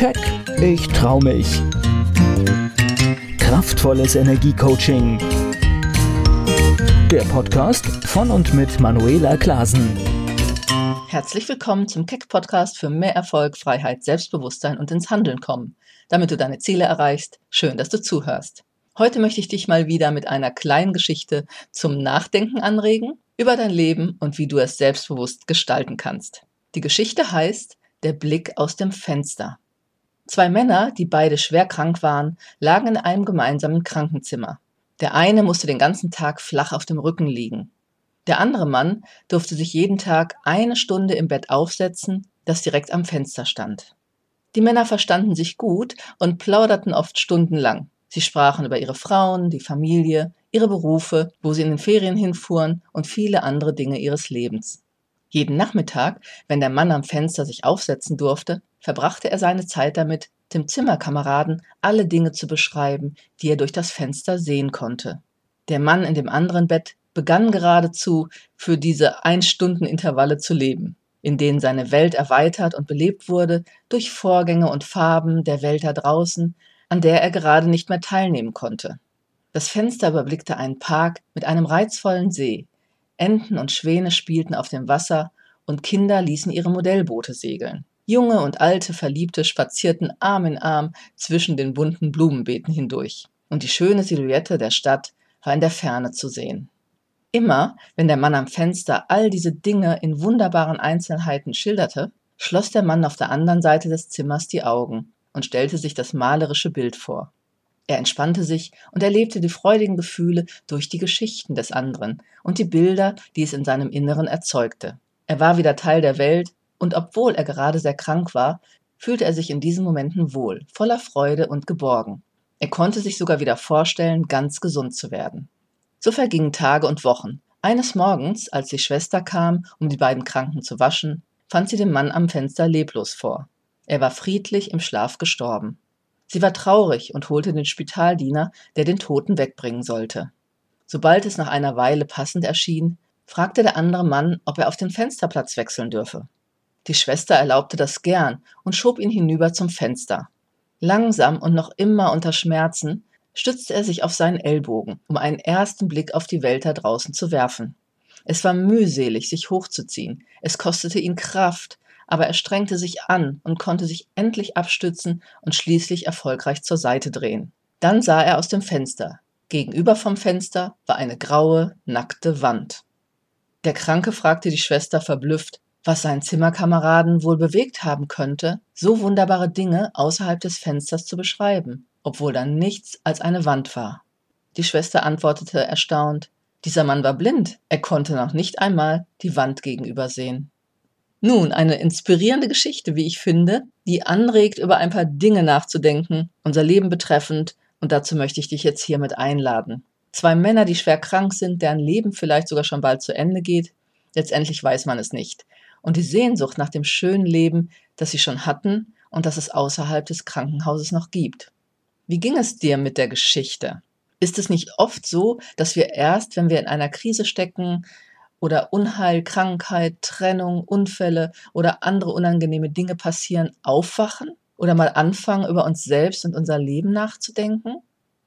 Keck, ich trau mich. Kraftvolles Energiecoaching. Der Podcast von und mit Manuela Klasen. Herzlich willkommen zum Keck Podcast für mehr Erfolg, Freiheit, Selbstbewusstsein und ins Handeln kommen, damit du deine Ziele erreichst. Schön, dass du zuhörst. Heute möchte ich dich mal wieder mit einer kleinen Geschichte zum Nachdenken anregen über dein Leben und wie du es selbstbewusst gestalten kannst. Die Geschichte heißt Der Blick aus dem Fenster. Zwei Männer, die beide schwer krank waren, lagen in einem gemeinsamen Krankenzimmer. Der eine musste den ganzen Tag flach auf dem Rücken liegen. Der andere Mann durfte sich jeden Tag eine Stunde im Bett aufsetzen, das direkt am Fenster stand. Die Männer verstanden sich gut und plauderten oft stundenlang. Sie sprachen über ihre Frauen, die Familie, ihre Berufe, wo sie in den Ferien hinfuhren und viele andere Dinge ihres Lebens. Jeden Nachmittag, wenn der Mann am Fenster sich aufsetzen durfte, verbrachte er seine Zeit damit, dem Zimmerkameraden alle Dinge zu beschreiben, die er durch das Fenster sehen konnte. Der Mann in dem anderen Bett begann geradezu für diese Ein-Stunden-Intervalle zu leben, in denen seine Welt erweitert und belebt wurde durch Vorgänge und Farben der Welt da draußen, an der er gerade nicht mehr teilnehmen konnte. Das Fenster überblickte einen Park mit einem reizvollen See, Enten und Schwäne spielten auf dem Wasser und Kinder ließen ihre Modellboote segeln. Junge und alte Verliebte spazierten Arm in Arm zwischen den bunten Blumenbeeten hindurch. Und die schöne Silhouette der Stadt war in der Ferne zu sehen. Immer, wenn der Mann am Fenster all diese Dinge in wunderbaren Einzelheiten schilderte, schloss der Mann auf der anderen Seite des Zimmers die Augen und stellte sich das malerische Bild vor. Er entspannte sich und erlebte die freudigen Gefühle durch die Geschichten des anderen und die Bilder, die es in seinem Inneren erzeugte. Er war wieder Teil der Welt und obwohl er gerade sehr krank war, fühlte er sich in diesen Momenten wohl, voller Freude und geborgen. Er konnte sich sogar wieder vorstellen, ganz gesund zu werden. So vergingen Tage und Wochen. Eines Morgens, als die Schwester kam, um die beiden Kranken zu waschen, fand sie den Mann am Fenster leblos vor. Er war friedlich im Schlaf gestorben. Sie war traurig und holte den Spitaldiener, der den Toten wegbringen sollte. Sobald es nach einer Weile passend erschien, fragte der andere Mann, ob er auf den Fensterplatz wechseln dürfe. Die Schwester erlaubte das gern und schob ihn hinüber zum Fenster. Langsam und noch immer unter Schmerzen stützte er sich auf seinen Ellbogen, um einen ersten Blick auf die Welt da draußen zu werfen. Es war mühselig, sich hochzuziehen. Es kostete ihn Kraft, aber er strengte sich an und konnte sich endlich abstützen und schließlich erfolgreich zur Seite drehen. Dann sah er aus dem Fenster. Gegenüber vom Fenster war eine graue, nackte Wand. Der Kranke fragte die Schwester verblüfft, was seinen Zimmerkameraden wohl bewegt haben könnte, so wunderbare Dinge außerhalb des Fensters zu beschreiben, obwohl da nichts als eine Wand war. Die Schwester antwortete erstaunt, dieser Mann war blind, er konnte noch nicht einmal die Wand gegenüber sehen. Nun, eine inspirierende Geschichte, wie ich finde, die anregt, über ein paar Dinge nachzudenken, unser Leben betreffend, und dazu möchte ich dich jetzt hiermit einladen. Zwei Männer, die schwer krank sind, deren Leben vielleicht sogar schon bald zu Ende geht, letztendlich weiß man es nicht. Und die Sehnsucht nach dem schönen Leben, das sie schon hatten und das es außerhalb des Krankenhauses noch gibt. Wie ging es dir mit der Geschichte? Ist es nicht oft so, dass wir erst, wenn wir in einer Krise stecken, oder Unheil, Krankheit, Trennung, Unfälle oder andere unangenehme Dinge passieren, aufwachen oder mal anfangen, über uns selbst und unser Leben nachzudenken?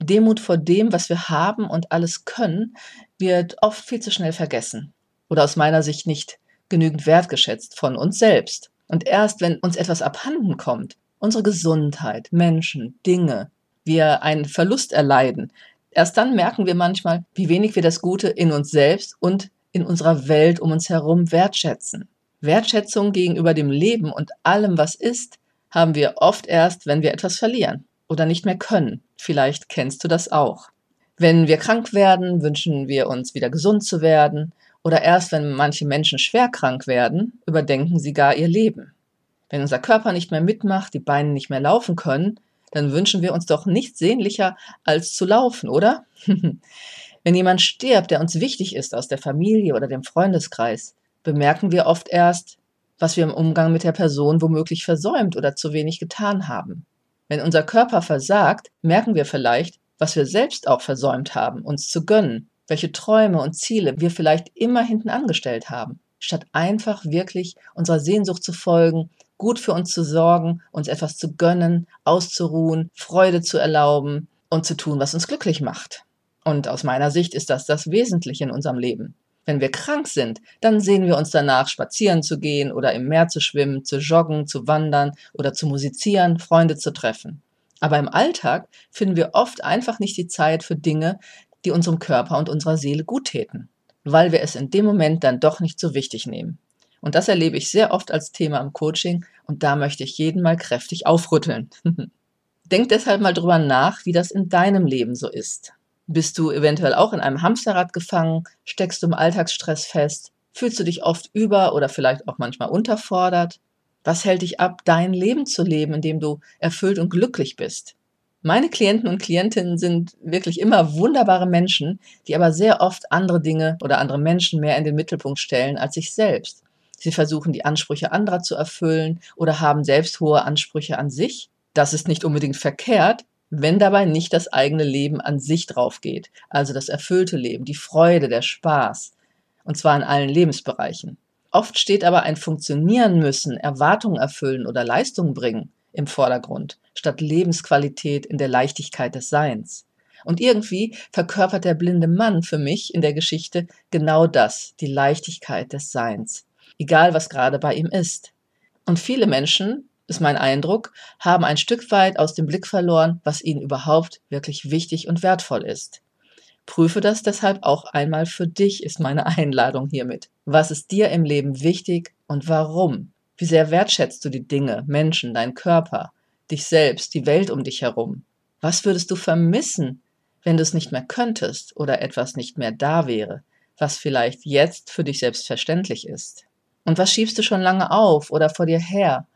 Demut vor dem, was wir haben und alles können, wird oft viel zu schnell vergessen oder aus meiner Sicht nicht genügend wertgeschätzt von uns selbst. Und erst wenn uns etwas abhanden kommt, unsere Gesundheit, Menschen, Dinge, wir einen Verlust erleiden, erst dann merken wir manchmal, wie wenig wir das Gute in uns selbst und in unserer Welt um uns herum wertschätzen. Wertschätzung gegenüber dem Leben und allem, was ist, haben wir oft erst, wenn wir etwas verlieren oder nicht mehr können. Vielleicht kennst du das auch. Wenn wir krank werden, wünschen wir uns wieder gesund zu werden oder erst wenn manche Menschen schwer krank werden, überdenken sie gar ihr Leben. Wenn unser Körper nicht mehr mitmacht, die Beine nicht mehr laufen können, dann wünschen wir uns doch nichts sehnlicher als zu laufen, oder? Wenn jemand stirbt, der uns wichtig ist aus der Familie oder dem Freundeskreis, bemerken wir oft erst, was wir im Umgang mit der Person womöglich versäumt oder zu wenig getan haben. Wenn unser Körper versagt, merken wir vielleicht, was wir selbst auch versäumt haben, uns zu gönnen, welche Träume und Ziele wir vielleicht immer hinten angestellt haben. statt einfach wirklich unserer Sehnsucht zu folgen, gut für uns zu sorgen, uns etwas zu gönnen, auszuruhen, Freude zu erlauben und zu tun, was uns glücklich macht. Und aus meiner Sicht ist das das Wesentliche in unserem Leben. Wenn wir krank sind, dann sehen wir uns danach, spazieren zu gehen oder im Meer zu schwimmen, zu joggen, zu wandern oder zu musizieren, Freunde zu treffen. Aber im Alltag finden wir oft einfach nicht die Zeit für Dinge, die unserem Körper und unserer Seele gut täten, weil wir es in dem Moment dann doch nicht so wichtig nehmen. Und das erlebe ich sehr oft als Thema im Coaching und da möchte ich jeden mal kräftig aufrütteln. Denk deshalb mal drüber nach, wie das in deinem Leben so ist. Bist du eventuell auch in einem Hamsterrad gefangen? Steckst du im Alltagsstress fest? Fühlst du dich oft über oder vielleicht auch manchmal unterfordert? Was hält dich ab, dein Leben zu leben, in dem du erfüllt und glücklich bist? Meine Klienten und Klientinnen sind wirklich immer wunderbare Menschen, die aber sehr oft andere Dinge oder andere Menschen mehr in den Mittelpunkt stellen als sich selbst. Sie versuchen die Ansprüche anderer zu erfüllen oder haben selbst hohe Ansprüche an sich. Das ist nicht unbedingt verkehrt, wenn dabei nicht das eigene Leben an sich drauf geht, also das erfüllte Leben, die Freude, der Spaß, und zwar in allen Lebensbereichen. Oft steht aber ein Funktionieren müssen, Erwartungen erfüllen oder Leistungen bringen im Vordergrund, statt Lebensqualität in der Leichtigkeit des Seins. Und irgendwie verkörpert der blinde Mann für mich in der Geschichte genau das, die Leichtigkeit des Seins, egal was gerade bei ihm ist. Und viele Menschen, ist mein Eindruck, haben ein Stück weit aus dem Blick verloren, was ihnen überhaupt wirklich wichtig und wertvoll ist. Prüfe das deshalb auch einmal für dich, ist meine Einladung hiermit. Was ist dir im Leben wichtig und warum? Wie sehr wertschätzt du die Dinge, Menschen, deinen Körper, dich selbst, die Welt um dich herum? Was würdest du vermissen, wenn du es nicht mehr könntest oder etwas nicht mehr da wäre, was vielleicht jetzt für dich selbstverständlich ist? Und was schiebst du schon lange auf oder vor dir her?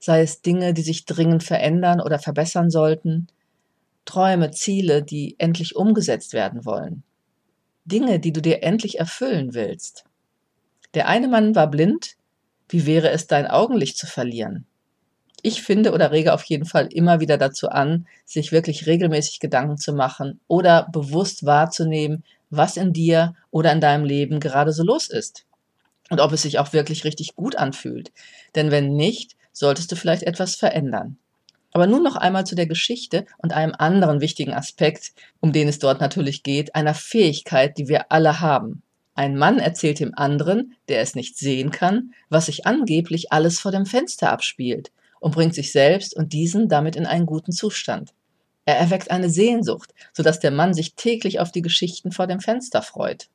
Sei es Dinge, die sich dringend verändern oder verbessern sollten, Träume, Ziele, die endlich umgesetzt werden wollen. Dinge, die du dir endlich erfüllen willst. Der eine Mann war blind, wie wäre es, dein Augenlicht zu verlieren? Ich finde oder rege auf jeden Fall immer wieder dazu an, sich wirklich regelmäßig Gedanken zu machen oder bewusst wahrzunehmen, was in dir oder in deinem Leben gerade so los ist. Und ob es sich auch wirklich richtig gut anfühlt. Denn wenn nicht, solltest du vielleicht etwas verändern. Aber nun noch einmal zu der Geschichte und einem anderen wichtigen Aspekt, um den es dort natürlich geht, einer Fähigkeit, die wir alle haben. Ein Mann erzählt dem anderen, der es nicht sehen kann, was sich angeblich alles vor dem Fenster abspielt und bringt sich selbst und diesen damit in einen guten Zustand. Er erweckt eine Sehnsucht, sodass der Mann sich täglich auf die Geschichten vor dem Fenster freut.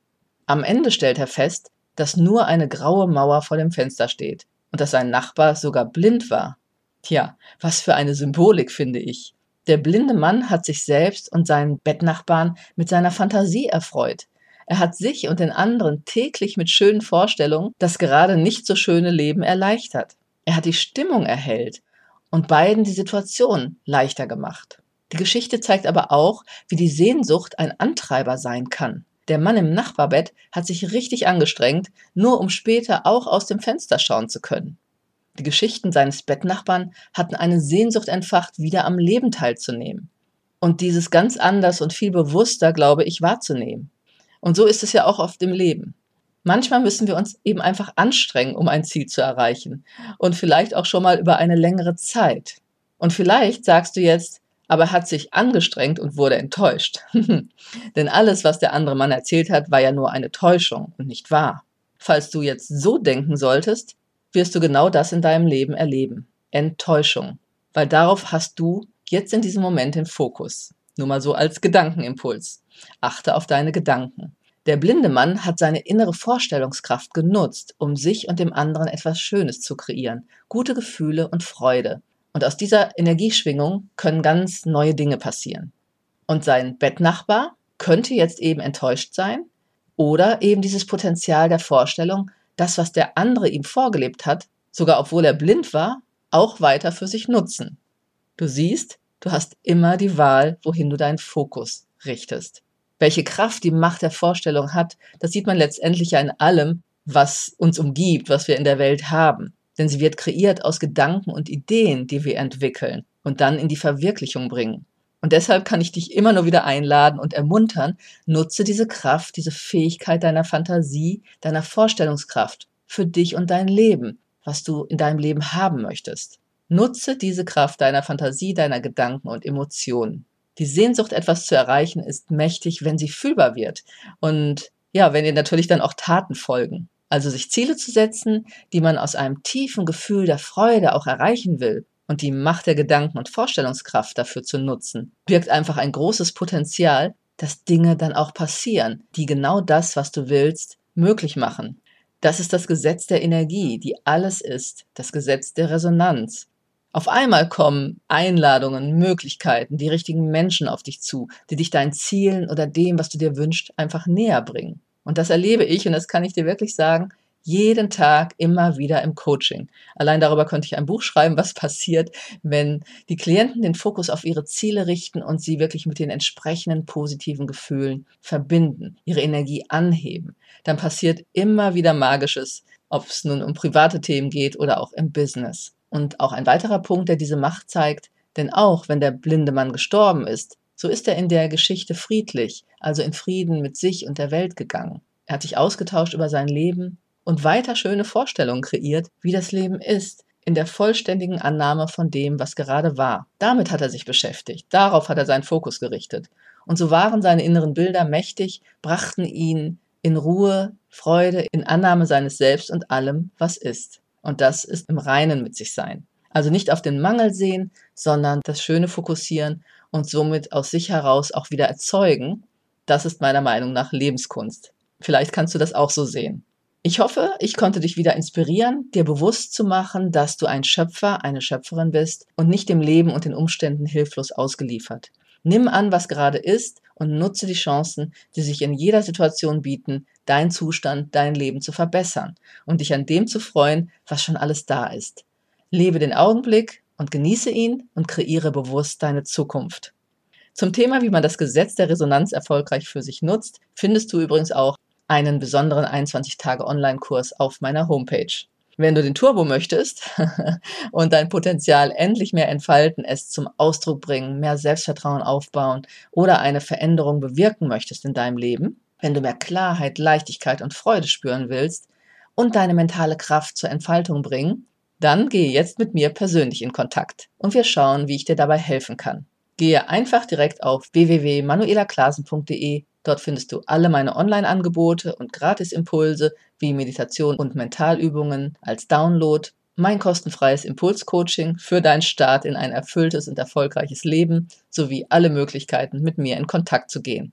Am Ende stellt er fest, dass nur eine graue Mauer vor dem Fenster steht und dass sein Nachbar sogar blind war. Tja, was für eine Symbolik, finde ich. Der blinde Mann hat sich selbst und seinen Bettnachbarn mit seiner Fantasie erfreut, er hat sich und den anderen täglich mit schönen Vorstellungen das gerade nicht so schöne Leben erleichtert. Er hat die Stimmung erhellt und beiden die Situation leichter gemacht. Die Geschichte zeigt aber auch, wie die Sehnsucht ein Antreiber sein kann. Der Mann im Nachbarbett hat sich richtig angestrengt, nur um später auch aus dem Fenster schauen zu können. Die Geschichten seines Bettnachbarn hatten eine Sehnsucht entfacht, wieder am Leben teilzunehmen. Und dieses ganz anders und viel bewusster, glaube ich, wahrzunehmen. Und so ist es ja auch oft im Leben. Manchmal müssen wir uns eben einfach anstrengen, um ein Ziel zu erreichen. Und vielleicht auch schon mal über eine längere Zeit. Und vielleicht sagst du jetzt, aber er hat sich angestrengt und wurde enttäuscht. Denn alles, was der andere Mann erzählt hat, war ja nur eine Täuschung und nicht wahr. Falls du jetzt so denken solltest, wirst du genau das in deinem Leben erleben. Enttäuschung. Weil darauf hast du jetzt in diesem Moment den Fokus. Nur mal so als Gedankenimpuls. Achte auf deine Gedanken. Der blinde Mann hat seine innere Vorstellungskraft genutzt, um sich und dem anderen etwas Schönes zu kreieren, gute Gefühle und Freude. Und aus dieser Energieschwingung können ganz neue Dinge passieren. Und sein Bettnachbar könnte jetzt eben enttäuscht sein oder eben dieses Potenzial der Vorstellung, das, was der andere ihm vorgelebt hat, sogar obwohl er blind war, auch weiter für sich nutzen. Du siehst, du hast immer die Wahl, wohin du deinen Fokus richtest. Welche Kraft die Macht der Vorstellung hat, das sieht man letztendlich ja in allem, was uns umgibt, was wir in der Welt haben. Denn sie wird kreiert aus Gedanken und Ideen, die wir entwickeln und dann in die Verwirklichung bringen. Und deshalb kann ich dich immer nur wieder einladen und ermuntern, nutze diese Kraft, diese Fähigkeit deiner Fantasie, deiner Vorstellungskraft für dich und dein Leben, was du in deinem Leben haben möchtest. Nutze diese Kraft deiner Fantasie, deiner Gedanken und Emotionen. Die Sehnsucht, etwas zu erreichen, ist mächtig, wenn sie fühlbar wird. Und ja, wenn ihr natürlich dann auch Taten folgen. Also sich Ziele zu setzen, die man aus einem tiefen Gefühl der Freude auch erreichen will und die Macht der Gedanken und Vorstellungskraft dafür zu nutzen, birgt einfach ein großes Potenzial, dass Dinge dann auch passieren, die genau das, was du willst, möglich machen. Das ist das Gesetz der Energie, die alles ist, das Gesetz der Resonanz. Auf einmal kommen Einladungen, Möglichkeiten, die richtigen Menschen auf dich zu, die dich deinen Zielen oder dem, was du dir wünschst, einfach näher bringen. Und das erlebe ich, und das kann ich dir wirklich sagen, jeden Tag immer wieder im Coaching. Allein darüber könnte ich ein Buch schreiben, was passiert, wenn die Klienten den Fokus auf ihre Ziele richten und sie wirklich mit den entsprechenden positiven Gefühlen verbinden, ihre Energie anheben. Dann passiert immer wieder Magisches, ob es nun um private Themen geht oder auch im Business. Und auch ein weiterer Punkt, der diese Macht zeigt, denn auch wenn der blinde Mann gestorben ist, so ist er in der Geschichte friedlich, also in Frieden mit sich und der Welt gegangen. Er hat sich ausgetauscht über sein Leben und weiter schöne Vorstellungen kreiert, wie das Leben ist, in der vollständigen Annahme von dem, was gerade war. Damit hat er sich beschäftigt, darauf hat er seinen Fokus gerichtet. Und so waren seine inneren Bilder mächtig, brachten ihn in Ruhe, Freude, in Annahme seines Selbst und allem, was ist. Und das ist im Reinen mit sich sein. Also nicht auf den Mangel sehen, sondern das Schöne fokussieren und somit aus sich heraus auch wieder erzeugen. Das ist meiner Meinung nach Lebenskunst. Vielleicht kannst du das auch so sehen. Ich hoffe, ich konnte dich wieder inspirieren, dir bewusst zu machen, dass du ein Schöpfer, eine Schöpferin bist und nicht dem Leben und den Umständen hilflos ausgeliefert. Nimm an, was gerade ist und nutze die Chancen, die sich in jeder Situation bieten, deinen Zustand, dein Leben zu verbessern und dich an dem zu freuen, was schon alles da ist. Lebe den Augenblick und genieße ihn und kreiere bewusst deine Zukunft. Zum Thema, wie man das Gesetz der Resonanz erfolgreich für sich nutzt, findest du übrigens auch einen besonderen 21 Tage Online-Kurs auf meiner Homepage. Wenn du den Turbo möchtest und dein Potenzial endlich mehr entfalten, es zum Ausdruck bringen, mehr Selbstvertrauen aufbauen oder eine Veränderung bewirken möchtest in deinem Leben, wenn du mehr Klarheit, Leichtigkeit und Freude spüren willst und deine mentale Kraft zur Entfaltung bringen, dann gehe jetzt mit mir persönlich in Kontakt und wir schauen, wie ich dir dabei helfen kann. Gehe einfach direkt auf www.manuelaklasen.de Dort findest du alle meine Online-Angebote und Gratisimpulse wie Meditation und Mentalübungen als Download, mein kostenfreies Impulscoaching für deinen Start in ein erfülltes und erfolgreiches Leben sowie alle Möglichkeiten, mit mir in Kontakt zu gehen.